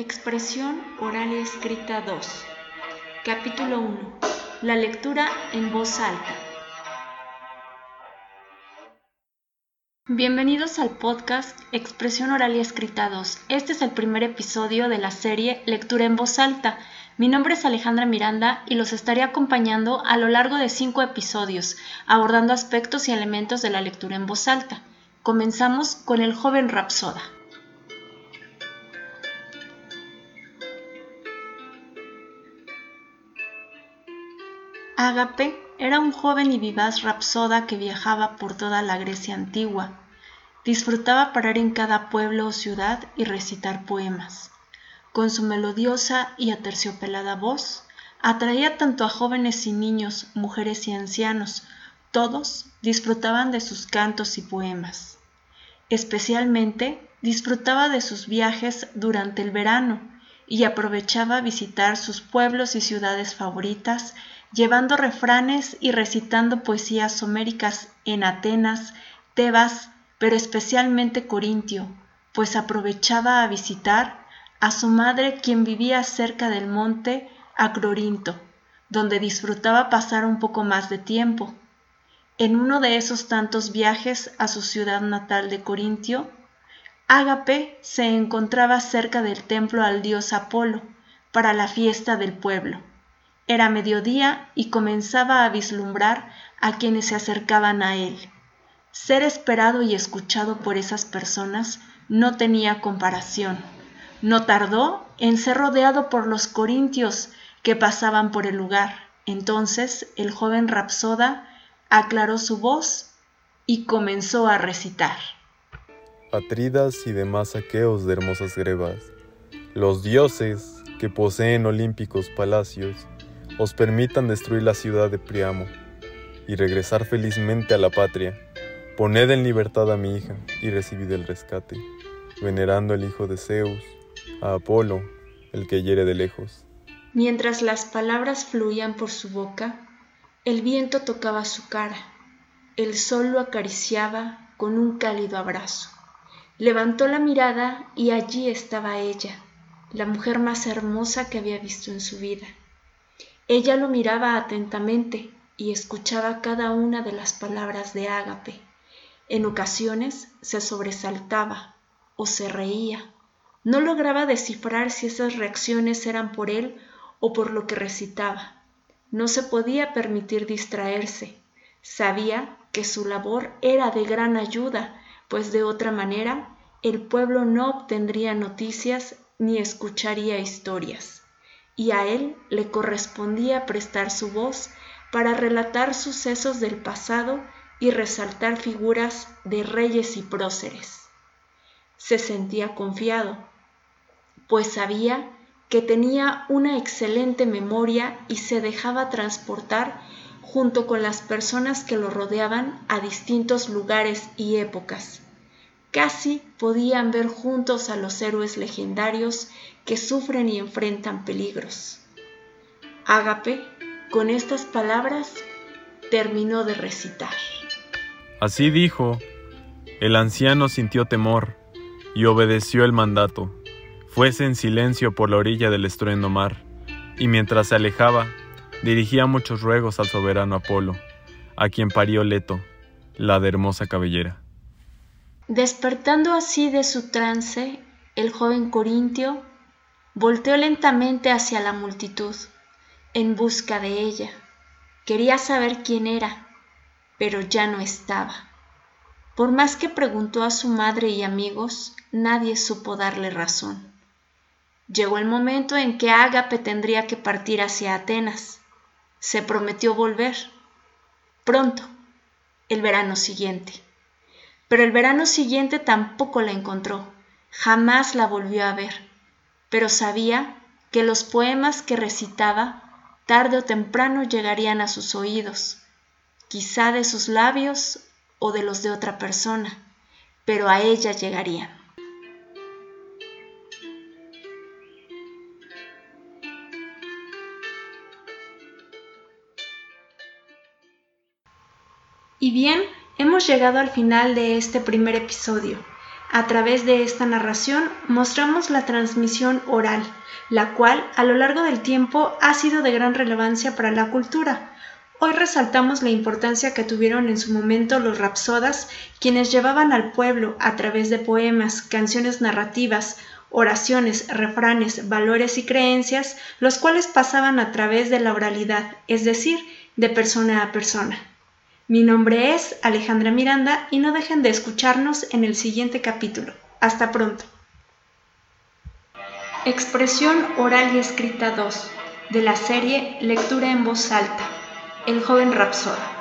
Expresión oral y escrita 2. Capítulo 1. La lectura en voz alta. Bienvenidos al podcast Expresión oral y escrita 2. Este es el primer episodio de la serie Lectura en voz alta. Mi nombre es Alejandra Miranda y los estaré acompañando a lo largo de cinco episodios, abordando aspectos y elementos de la lectura en voz alta. Comenzamos con el joven Rapsoda. Ágape era un joven y vivaz rapsoda que viajaba por toda la Grecia antigua. Disfrutaba parar en cada pueblo o ciudad y recitar poemas. Con su melodiosa y aterciopelada voz, atraía tanto a jóvenes y niños, mujeres y ancianos, todos disfrutaban de sus cantos y poemas. Especialmente disfrutaba de sus viajes durante el verano y aprovechaba visitar sus pueblos y ciudades favoritas llevando refranes y recitando poesías homéricas en Atenas, Tebas, pero especialmente Corintio, pues aprovechaba a visitar a su madre quien vivía cerca del monte Acrorinto, donde disfrutaba pasar un poco más de tiempo. En uno de esos tantos viajes a su ciudad natal de Corintio, Ágape se encontraba cerca del templo al dios Apolo para la fiesta del pueblo. Era mediodía y comenzaba a vislumbrar a quienes se acercaban a él. Ser esperado y escuchado por esas personas no tenía comparación. No tardó en ser rodeado por los corintios que pasaban por el lugar. Entonces el joven Rapsoda aclaró su voz y comenzó a recitar. Atridas y demás aqueos de hermosas grebas, los dioses que poseen olímpicos palacios, os permitan destruir la ciudad de Priamo y regresar felizmente a la patria. Poned en libertad a mi hija y recibid el rescate, venerando al hijo de Zeus, a Apolo, el que hiere de lejos. Mientras las palabras fluían por su boca, el viento tocaba su cara, el sol lo acariciaba con un cálido abrazo. Levantó la mirada y allí estaba ella, la mujer más hermosa que había visto en su vida. Ella lo miraba atentamente y escuchaba cada una de las palabras de Ágape. En ocasiones se sobresaltaba o se reía. No lograba descifrar si esas reacciones eran por él o por lo que recitaba. No se podía permitir distraerse. Sabía que su labor era de gran ayuda, pues de otra manera el pueblo no obtendría noticias ni escucharía historias y a él le correspondía prestar su voz para relatar sucesos del pasado y resaltar figuras de reyes y próceres. Se sentía confiado, pues sabía que tenía una excelente memoria y se dejaba transportar junto con las personas que lo rodeaban a distintos lugares y épocas. Casi podían ver juntos a los héroes legendarios que sufren y enfrentan peligros. Ágape, con estas palabras, terminó de recitar. Así dijo, el anciano sintió temor y obedeció el mandato. Fuese en silencio por la orilla del estruendo mar, y mientras se alejaba, dirigía muchos ruegos al soberano Apolo, a quien parió Leto, la de hermosa cabellera. Despertando así de su trance, el joven corintio volteó lentamente hacia la multitud, en busca de ella. Quería saber quién era, pero ya no estaba. Por más que preguntó a su madre y amigos, nadie supo darle razón. Llegó el momento en que Ágape tendría que partir hacia Atenas. Se prometió volver. Pronto, el verano siguiente. Pero el verano siguiente tampoco la encontró, jamás la volvió a ver, pero sabía que los poemas que recitaba tarde o temprano llegarían a sus oídos, quizá de sus labios o de los de otra persona, pero a ella llegarían. Y bien, Hemos llegado al final de este primer episodio. A través de esta narración mostramos la transmisión oral, la cual a lo largo del tiempo ha sido de gran relevancia para la cultura. Hoy resaltamos la importancia que tuvieron en su momento los rapsodas, quienes llevaban al pueblo a través de poemas, canciones narrativas, oraciones, refranes, valores y creencias, los cuales pasaban a través de la oralidad, es decir, de persona a persona. Mi nombre es Alejandra Miranda y no dejen de escucharnos en el siguiente capítulo. Hasta pronto. Expresión oral y escrita 2 de la serie Lectura en voz alta. El joven Rapsoda.